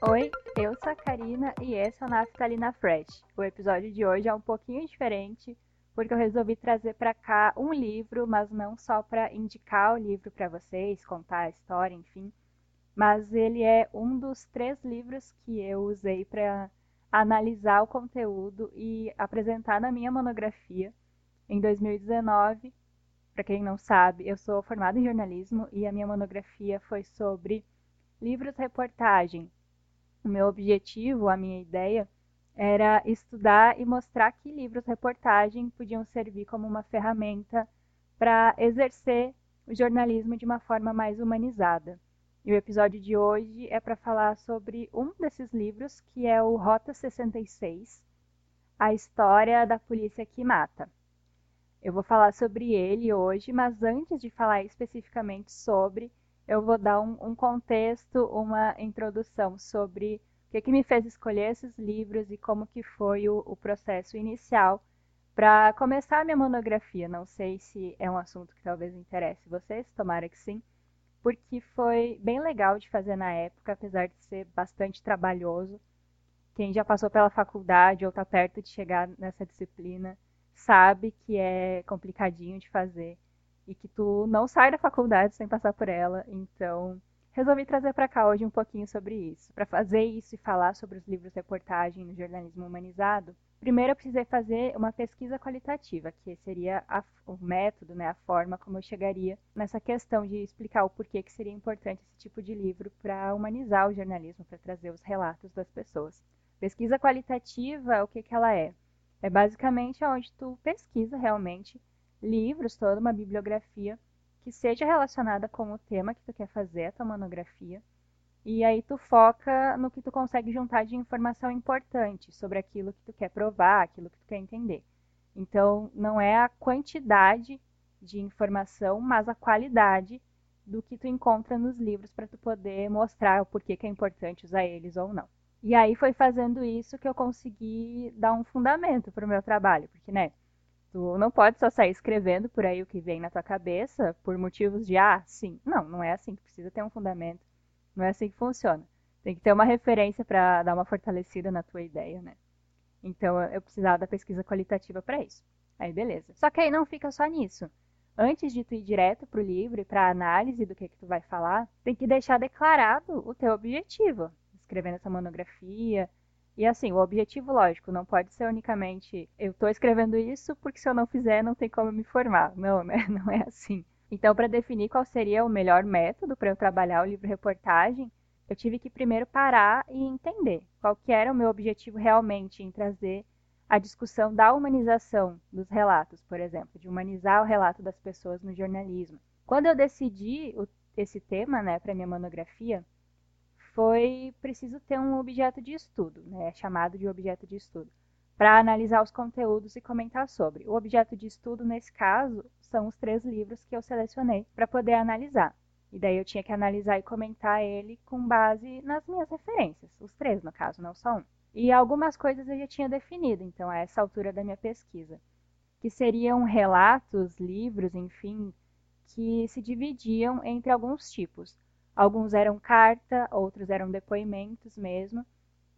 Oi, eu sou a Karina e esse é o Naftalina Fresh. O episódio de hoje é um pouquinho diferente porque eu resolvi trazer para cá um livro, mas não só para indicar o livro para vocês, contar a história, enfim, mas ele é um dos três livros que eu usei para analisar o conteúdo e apresentar na minha monografia em 2019. Para quem não sabe, eu sou formada em jornalismo e a minha monografia foi sobre livros-reportagem. O meu objetivo, a minha ideia, era estudar e mostrar que livros-reportagem podiam servir como uma ferramenta para exercer o jornalismo de uma forma mais humanizada. E o episódio de hoje é para falar sobre um desses livros, que é o Rota 66, a história da polícia que mata. Eu vou falar sobre ele hoje, mas antes de falar especificamente sobre, eu vou dar um, um contexto, uma introdução sobre o que, que, me fez escolher esses livros e como que foi o, o processo inicial para começar a minha monografia. Não sei se é um assunto que talvez interesse vocês, tomara que sim, porque foi bem legal de fazer na época, apesar de ser bastante trabalhoso. Quem já passou pela faculdade ou está perto de chegar nessa disciplina sabe que é complicadinho de fazer e que tu não sai da faculdade sem passar por ela. Então, resolvi trazer para cá hoje um pouquinho sobre isso. Para fazer isso e falar sobre os livros reportagem no jornalismo humanizado, primeiro eu precisei fazer uma pesquisa qualitativa, que seria a, o método, né, a forma como eu chegaria nessa questão de explicar o porquê que seria importante esse tipo de livro para humanizar o jornalismo, para trazer os relatos das pessoas. Pesquisa qualitativa, o que, que ela é? É basicamente onde tu pesquisa realmente livros, toda uma bibliografia que seja relacionada com o tema que tu quer fazer, tua monografia. E aí tu foca no que tu consegue juntar de informação importante sobre aquilo que tu quer provar, aquilo que tu quer entender. Então, não é a quantidade de informação, mas a qualidade do que tu encontra nos livros para tu poder mostrar o porquê que é importante usar eles ou não. E aí foi fazendo isso que eu consegui dar um fundamento para o meu trabalho, porque, né, tu não pode só sair escrevendo por aí o que vem na tua cabeça por motivos de, ah, sim. Não, não é assim que precisa ter um fundamento. Não é assim que funciona. Tem que ter uma referência para dar uma fortalecida na tua ideia, né? Então eu precisava da pesquisa qualitativa para isso. Aí beleza. Só que aí não fica só nisso. Antes de tu ir direto para o livro e para a análise do que, que tu vai falar, tem que deixar declarado o teu objetivo escrevendo essa monografia. E assim, o objetivo, lógico, não pode ser unicamente eu estou escrevendo isso porque se eu não fizer não tem como me formar. Não, né? Não é assim. Então, para definir qual seria o melhor método para eu trabalhar o livro-reportagem, eu tive que primeiro parar e entender qual que era o meu objetivo realmente em trazer a discussão da humanização dos relatos, por exemplo, de humanizar o relato das pessoas no jornalismo. Quando eu decidi o, esse tema né, para minha monografia, foi preciso ter um objeto de estudo, né, chamado de objeto de estudo, para analisar os conteúdos e comentar sobre. O objeto de estudo, nesse caso, são os três livros que eu selecionei para poder analisar. E daí eu tinha que analisar e comentar ele com base nas minhas referências, os três no caso, não só um. E algumas coisas eu já tinha definido, então, a essa altura da minha pesquisa, que seriam relatos, livros, enfim, que se dividiam entre alguns tipos. Alguns eram carta, outros eram depoimentos mesmo,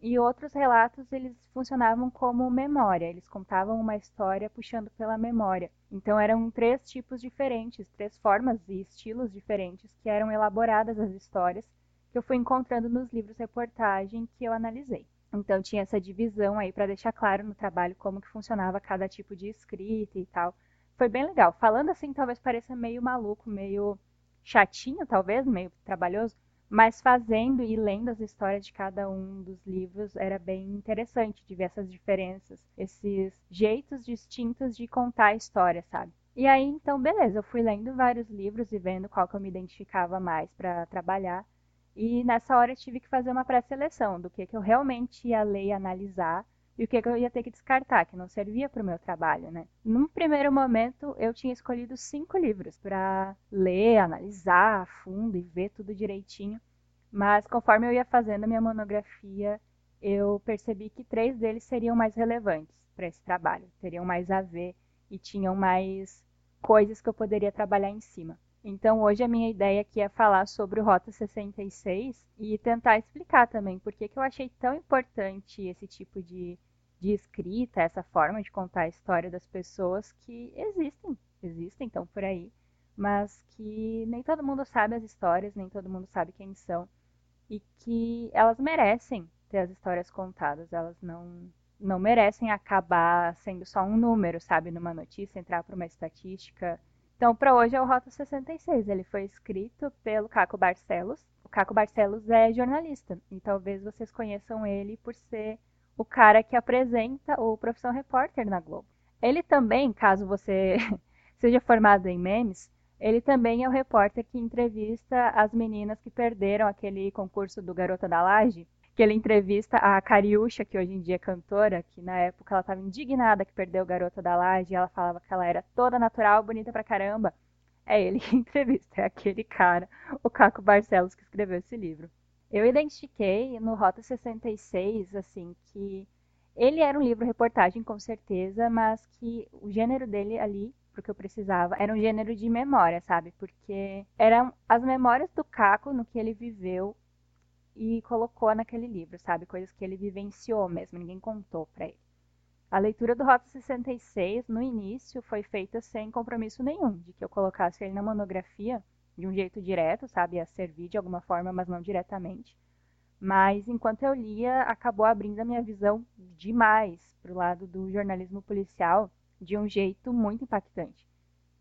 e outros relatos eles funcionavam como memória, eles contavam uma história puxando pela memória. Então eram três tipos diferentes, três formas e estilos diferentes que eram elaboradas as histórias que eu fui encontrando nos livros reportagem que eu analisei. Então tinha essa divisão aí para deixar claro no trabalho como que funcionava cada tipo de escrita e tal. Foi bem legal. Falando assim, talvez pareça meio maluco, meio chatinho, talvez, meio trabalhoso, mas fazendo e lendo as histórias de cada um dos livros era bem interessante de ver essas diferenças, esses jeitos distintos de contar a história, sabe? E aí, então, beleza, eu fui lendo vários livros e vendo qual que eu me identificava mais para trabalhar. E nessa hora eu tive que fazer uma pré-seleção do que, que eu realmente ia ler e analisar e o que, eu ia ter que descartar, que não servia para o meu trabalho, né? Num primeiro momento, eu tinha escolhido cinco livros para ler, analisar a fundo e ver tudo direitinho. Mas conforme eu ia fazendo a minha monografia, eu percebi que três deles seriam mais relevantes para esse trabalho, teriam mais a ver e tinham mais coisas que eu poderia trabalhar em cima. Então hoje a minha ideia aqui é falar sobre o Rota 66 e tentar explicar também por que, que eu achei tão importante esse tipo de, de escrita, essa forma de contar a história das pessoas que existem, existem, estão por aí, mas que nem todo mundo sabe as histórias, nem todo mundo sabe quem são e que elas merecem ter as histórias contadas, elas não não merecem acabar sendo só um número, sabe, numa notícia, entrar para uma estatística então, para hoje é o Rota 66. Ele foi escrito pelo Caco Barcelos. O Caco Barcelos é jornalista e talvez vocês conheçam ele por ser o cara que apresenta o Profissão Repórter na Globo. Ele também, caso você seja formado em memes, ele também é o repórter que entrevista as meninas que perderam aquele concurso do Garota da Laje que ele entrevista a Cariúcha, que hoje em dia é cantora, que na época ela estava indignada que perdeu o Garota da Laje, e ela falava que ela era toda natural, bonita pra caramba. É ele que entrevista, é aquele cara, o Caco Barcelos, que escreveu esse livro. Eu identifiquei no Rota 66, assim, que ele era um livro reportagem, com certeza, mas que o gênero dele ali, porque eu precisava, era um gênero de memória, sabe? Porque eram as memórias do Caco no que ele viveu e colocou naquele livro, sabe? Coisas que ele vivenciou mesmo, ninguém contou para ele. A leitura do Rota 66, no início, foi feita sem compromisso nenhum, de que eu colocasse ele na monografia de um jeito direto, sabe? A servir de alguma forma, mas não diretamente. Mas enquanto eu lia, acabou abrindo a minha visão demais para o lado do jornalismo policial de um jeito muito impactante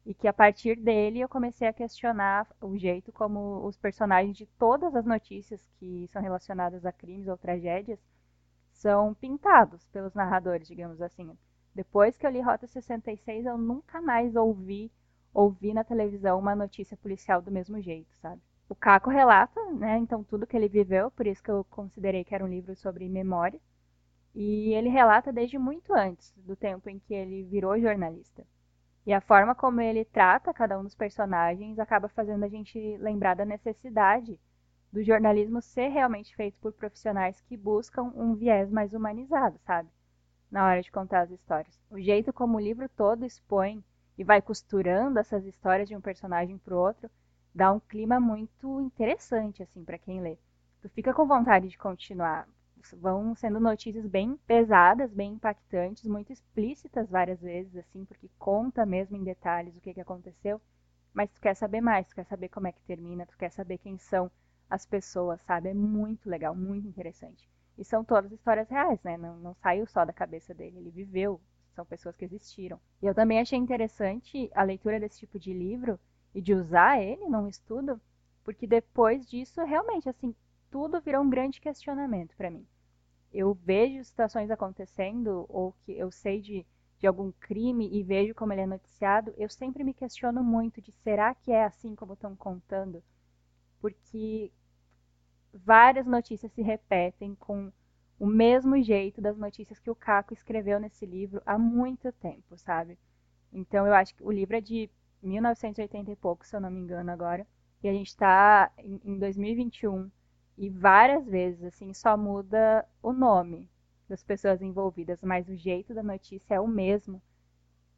e que a partir dele eu comecei a questionar o jeito como os personagens de todas as notícias que são relacionadas a crimes ou tragédias são pintados pelos narradores, digamos assim. Depois que eu li Rota 66, eu nunca mais ouvi ouvi na televisão uma notícia policial do mesmo jeito, sabe? O Caco relata, né, então tudo que ele viveu, por isso que eu considerei que era um livro sobre memória. E ele relata desde muito antes do tempo em que ele virou jornalista. E a forma como ele trata cada um dos personagens acaba fazendo a gente lembrar da necessidade do jornalismo ser realmente feito por profissionais que buscam um viés mais humanizado, sabe? Na hora de contar as histórias. O jeito como o livro todo expõe e vai costurando essas histórias de um personagem para o outro dá um clima muito interessante assim para quem lê. Tu fica com vontade de continuar vão sendo notícias bem pesadas, bem impactantes, muito explícitas várias vezes, assim, porque conta mesmo em detalhes o que, que aconteceu. Mas tu quer saber mais, tu quer saber como é que termina, tu quer saber quem são as pessoas, sabe? É muito legal, muito interessante. E são todas histórias reais, né? Não, não saiu só da cabeça dele, ele viveu, são pessoas que existiram. E eu também achei interessante a leitura desse tipo de livro e de usar ele num estudo, porque depois disso, realmente, assim, tudo virou um grande questionamento para mim. Eu vejo situações acontecendo ou que eu sei de, de algum crime e vejo como ele é noticiado, eu sempre me questiono muito de será que é assim como estão contando? Porque várias notícias se repetem com o mesmo jeito das notícias que o Caco escreveu nesse livro há muito tempo, sabe? Então eu acho que o livro é de 1980 e pouco, se eu não me engano agora, e a gente está em, em 2021 e várias vezes, assim, só muda o nome das pessoas envolvidas, mas o jeito da notícia é o mesmo.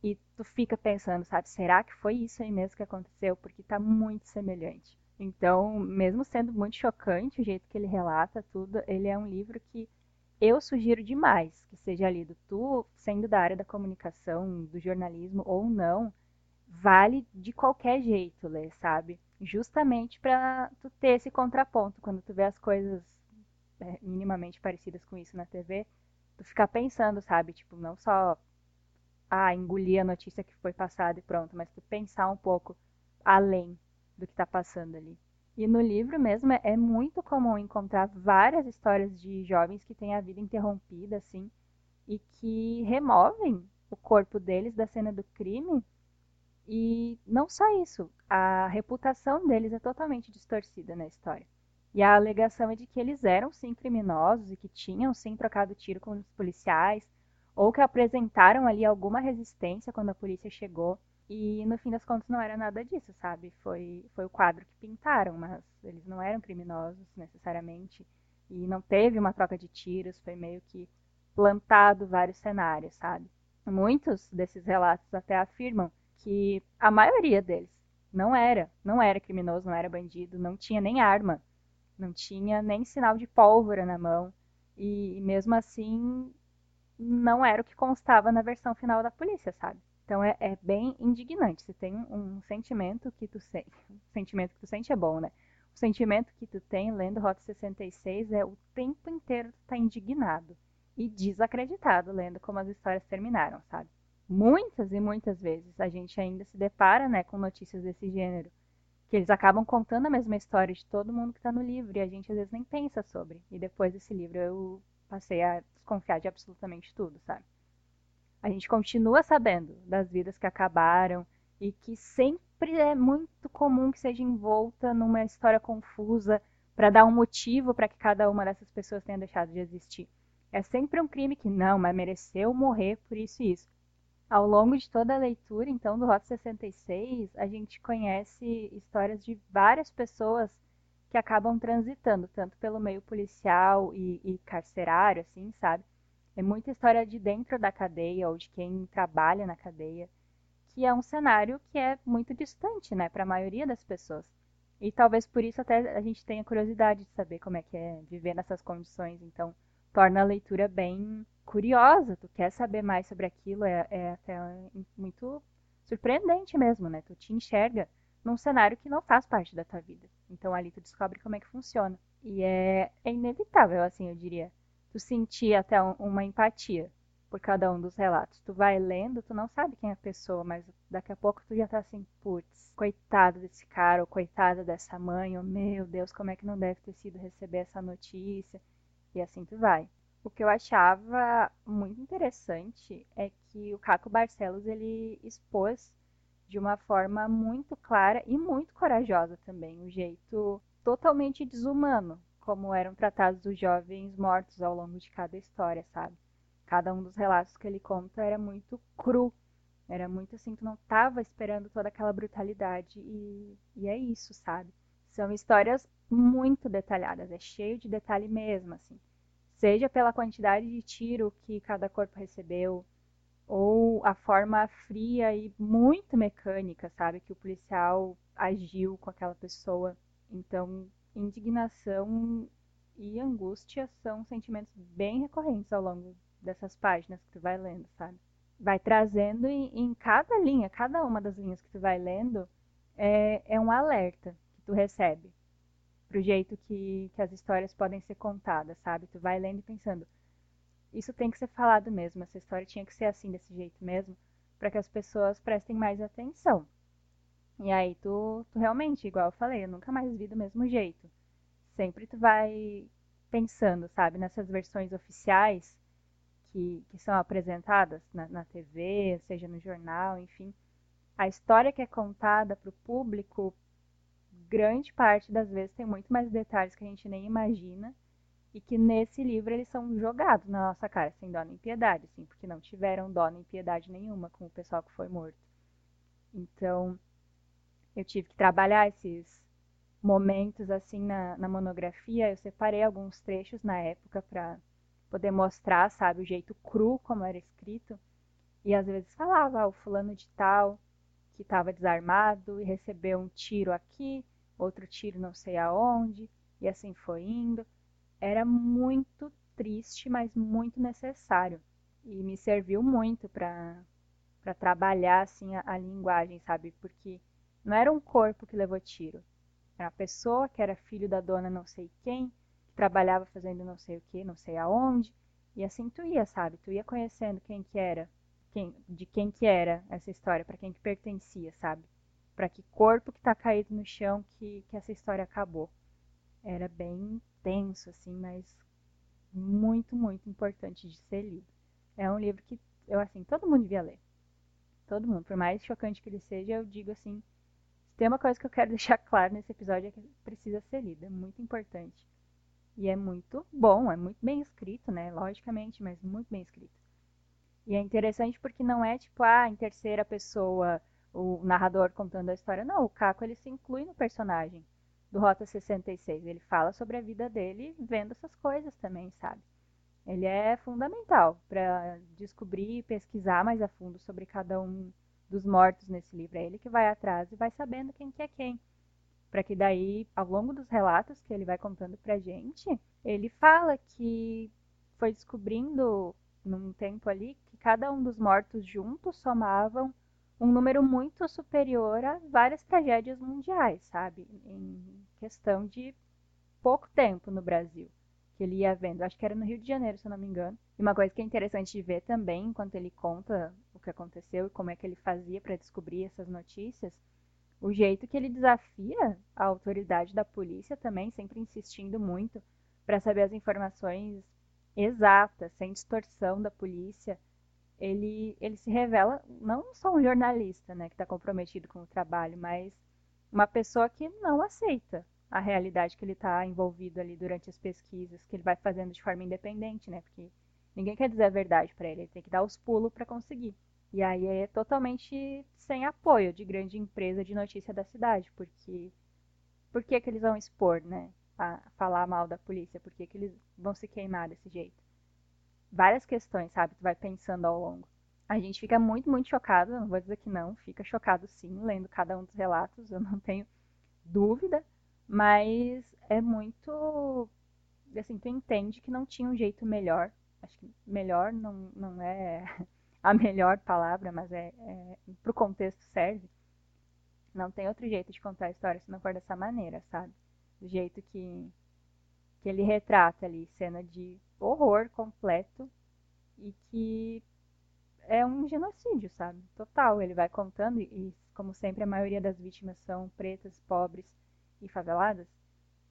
E tu fica pensando, sabe, será que foi isso aí mesmo que aconteceu? Porque tá muito semelhante. Então, mesmo sendo muito chocante o jeito que ele relata tudo, ele é um livro que eu sugiro demais que seja lido. Tu, sendo da área da comunicação, do jornalismo ou não, vale de qualquer jeito ler, sabe? justamente para tu ter esse contraponto quando tu vê as coisas é, minimamente parecidas com isso na TV, tu ficar pensando, sabe, tipo, não só ah, engolir a notícia que foi passada e pronto, mas tu pensar um pouco além do que está passando ali. E no livro mesmo é, muito comum encontrar várias histórias de jovens que têm a vida interrompida, assim, e que removem o corpo deles da cena do crime e não só isso, a reputação deles é totalmente distorcida na história. E a alegação é de que eles eram sim criminosos e que tinham sim trocado tiro com os policiais, ou que apresentaram ali alguma resistência quando a polícia chegou. E no fim das contas não era nada disso, sabe? Foi, foi o quadro que pintaram, mas eles não eram criminosos necessariamente. E não teve uma troca de tiros, foi meio que plantado vários cenários, sabe? Muitos desses relatos até afirmam que a maioria deles Não era, não era criminoso, não era bandido, não tinha nem arma, não tinha nem sinal de pólvora na mão. E mesmo assim, não era o que constava na versão final da polícia, sabe? Então é, é bem indignante. Você tem um sentimento que tu sente. Sentimento que tu sente é bom, né? O sentimento que tu tem lendo Rota 66 é o tempo inteiro tu tá indignado e desacreditado lendo como as histórias terminaram, sabe? Muitas e muitas vezes a gente ainda se depara, né, com notícias desse gênero, que eles acabam contando a mesma história de todo mundo que está no livro e a gente às vezes nem pensa sobre. E depois desse livro eu passei a desconfiar de absolutamente tudo, sabe? A gente continua sabendo das vidas que acabaram e que sempre é muito comum que seja envolta numa história confusa para dar um motivo para que cada uma dessas pessoas tenha deixado de existir. É sempre um crime que não, mas mereceu morrer por isso e isso. Ao longo de toda a leitura, então, do Rota 66, a gente conhece histórias de várias pessoas que acabam transitando, tanto pelo meio policial e, e carcerário, assim, sabe? É muita história de dentro da cadeia ou de quem trabalha na cadeia, que é um cenário que é muito distante, né, para a maioria das pessoas. E talvez por isso até a gente tenha curiosidade de saber como é que é viver nessas condições. Então, torna a leitura bem curiosa. Tu quer saber mais sobre aquilo, é, é até muito surpreendente mesmo, né? Tu te enxerga num cenário que não faz parte da tua vida. Então ali tu descobre como é que funciona. E é, é inevitável, assim, eu diria tu sentir até um, uma empatia por cada um dos relatos. Tu vai lendo, tu não sabe quem é a pessoa, mas daqui a pouco tu já tá assim, putz, coitado desse cara, ou coitada dessa mãe, ou meu Deus, como é que não deve ter sido receber essa notícia? E assim tu vai. O que eu achava muito interessante é que o Caco Barcelos ele expôs de uma forma muito clara e muito corajosa também, um jeito totalmente desumano como eram tratados os jovens mortos ao longo de cada história, sabe? Cada um dos relatos que ele conta era muito cru, era muito assim, tu não tava esperando toda aquela brutalidade e, e é isso, sabe? São histórias muito detalhadas, é cheio de detalhe mesmo, assim. Seja pela quantidade de tiro que cada corpo recebeu, ou a forma fria e muito mecânica, sabe, que o policial agiu com aquela pessoa. Então, indignação e angústia são sentimentos bem recorrentes ao longo dessas páginas que tu vai lendo, sabe? Vai trazendo em, em cada linha, cada uma das linhas que tu vai lendo é, é um alerta que tu recebe pro jeito que, que as histórias podem ser contadas, sabe? Tu vai lendo e pensando, isso tem que ser falado mesmo, essa história tinha que ser assim, desse jeito mesmo, para que as pessoas prestem mais atenção. E aí tu, tu realmente, igual eu falei, eu nunca mais vi do mesmo jeito. Sempre tu vai pensando, sabe, nessas versões oficiais que, que são apresentadas na, na TV, seja no jornal, enfim. A história que é contada para o público, grande parte das vezes tem muito mais detalhes que a gente nem imagina e que nesse livro eles são jogados na nossa cara, sem dó nem piedade, assim, porque não tiveram dó nem piedade nenhuma com o pessoal que foi morto. Então, eu tive que trabalhar esses momentos assim na, na monografia. Eu separei alguns trechos na época para poder mostrar, sabe, o jeito cru como era escrito. E às vezes falava, ah, o fulano de tal que estava desarmado e recebeu um tiro aqui, outro tiro não sei aonde, e assim foi indo. Era muito triste, mas muito necessário. E me serviu muito para trabalhar assim a, a linguagem, sabe? Porque não era um corpo que levou tiro. Era uma pessoa que era filho da dona não sei quem, que trabalhava fazendo não sei o que, não sei aonde. E assim tu ia, sabe? Tu ia conhecendo quem que era, quem, de quem que era essa história, para quem que pertencia, sabe? Para que corpo que tá caído no chão que, que essa história acabou. Era bem tenso, assim, mas muito, muito importante de ser lido. É um livro que eu, assim, todo mundo devia ler. Todo mundo, por mais chocante que ele seja, eu digo assim, tem uma coisa que eu quero deixar claro nesse episódio é que precisa ser lida, é muito importante. E é muito bom, é muito bem escrito, né? Logicamente, mas muito bem escrito. E é interessante porque não é tipo, ah, em terceira pessoa, o narrador contando a história. Não, o Caco ele se inclui no personagem do Rota 66. Ele fala sobre a vida dele vendo essas coisas também, sabe? Ele é fundamental para descobrir e pesquisar mais a fundo sobre cada um dos mortos nesse livro. É ele que vai atrás e vai sabendo quem que é quem. Para que daí, ao longo dos relatos que ele vai contando pra gente, ele fala que foi descobrindo num tempo ali que cada um dos mortos juntos somavam um número muito superior a várias tragédias mundiais, sabe? Em questão de pouco tempo no Brasil que ele ia vendo. Acho que era no Rio de Janeiro, se eu não me engano. E uma coisa que é interessante de ver também, enquanto ele conta o que aconteceu e como é que ele fazia para descobrir essas notícias, o jeito que ele desafia a autoridade da polícia também, sempre insistindo muito para saber as informações exatas, sem distorção da polícia. Ele, ele se revela não só um jornalista, né, que está comprometido com o trabalho, mas uma pessoa que não aceita a realidade que ele está envolvido ali durante as pesquisas, que ele vai fazendo de forma independente, né? Porque ninguém quer dizer a verdade para ele, ele tem que dar os pulos para conseguir. E aí é totalmente sem apoio de grande empresa de notícia da cidade, porque por que, que eles vão expor, né? A falar mal da polícia, por que, que eles vão se queimar desse jeito? Várias questões, sabe? Tu vai pensando ao longo. A gente fica muito, muito chocado, não vou dizer que não, fica chocado sim, lendo cada um dos relatos, eu não tenho dúvida mas é muito. Assim, tu entende que não tinha um jeito melhor. Acho que melhor não, não é a melhor palavra, mas é, é pro contexto serve. Não tem outro jeito de contar a história se não for dessa maneira, sabe? Do jeito que, que ele retrata ali, cena de horror completo e que é um genocídio, sabe? Total. Ele vai contando e, como sempre, a maioria das vítimas são pretas, pobres e faveladas.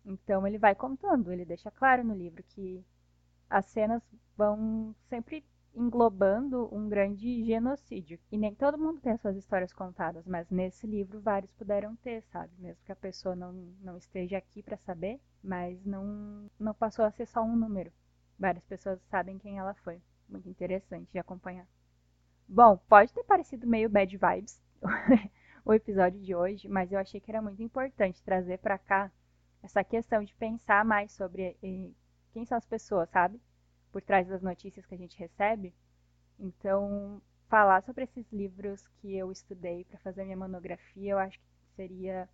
Então ele vai contando, ele deixa claro no livro que as cenas vão sempre englobando um grande genocídio. E nem todo mundo tem as suas histórias contadas, mas nesse livro vários puderam ter, sabe? Mesmo que a pessoa não, não esteja aqui para saber, mas não, não passou a ser só um número. Várias pessoas sabem quem ela foi. Muito interessante de acompanhar. Bom, pode ter parecido meio bad vibes o episódio de hoje, mas eu achei que era muito importante trazer para cá essa questão de pensar mais sobre eh, quem são as pessoas, sabe? Por trás das notícias que a gente recebe. Então, falar sobre esses livros que eu estudei para fazer minha monografia, eu acho que seria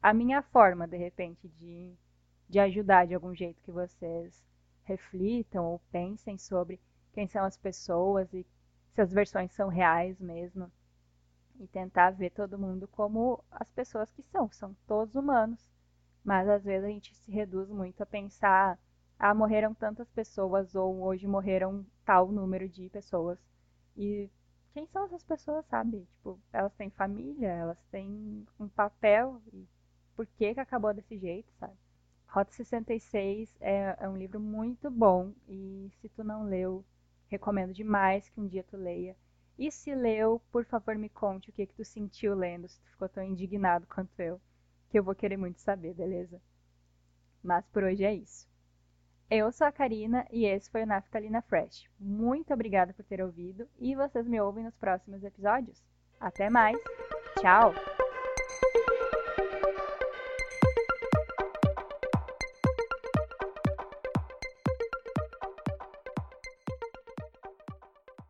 a minha forma, de repente, de, de ajudar de algum jeito que vocês reflitam ou pensem sobre quem são as pessoas e se as versões são reais mesmo e tentar ver todo mundo como as pessoas que são, são todos humanos. Mas às vezes a gente se reduz muito a pensar, ah, morreram tantas pessoas ou hoje morreram tal número de pessoas. E quem são essas pessoas, sabe? Tipo, elas têm família, elas têm um papel e por que que acabou desse jeito, sabe? Rota 66 é, é um livro muito bom e se tu não leu, recomendo demais que um dia tu leia. E se leu, por favor me conte o que, que tu sentiu lendo, se tu ficou tão indignado quanto eu, que eu vou querer muito saber, beleza? Mas por hoje é isso. Eu sou a Karina e esse foi o Naftalina Fresh. Muito obrigada por ter ouvido e vocês me ouvem nos próximos episódios. Até mais. Tchau!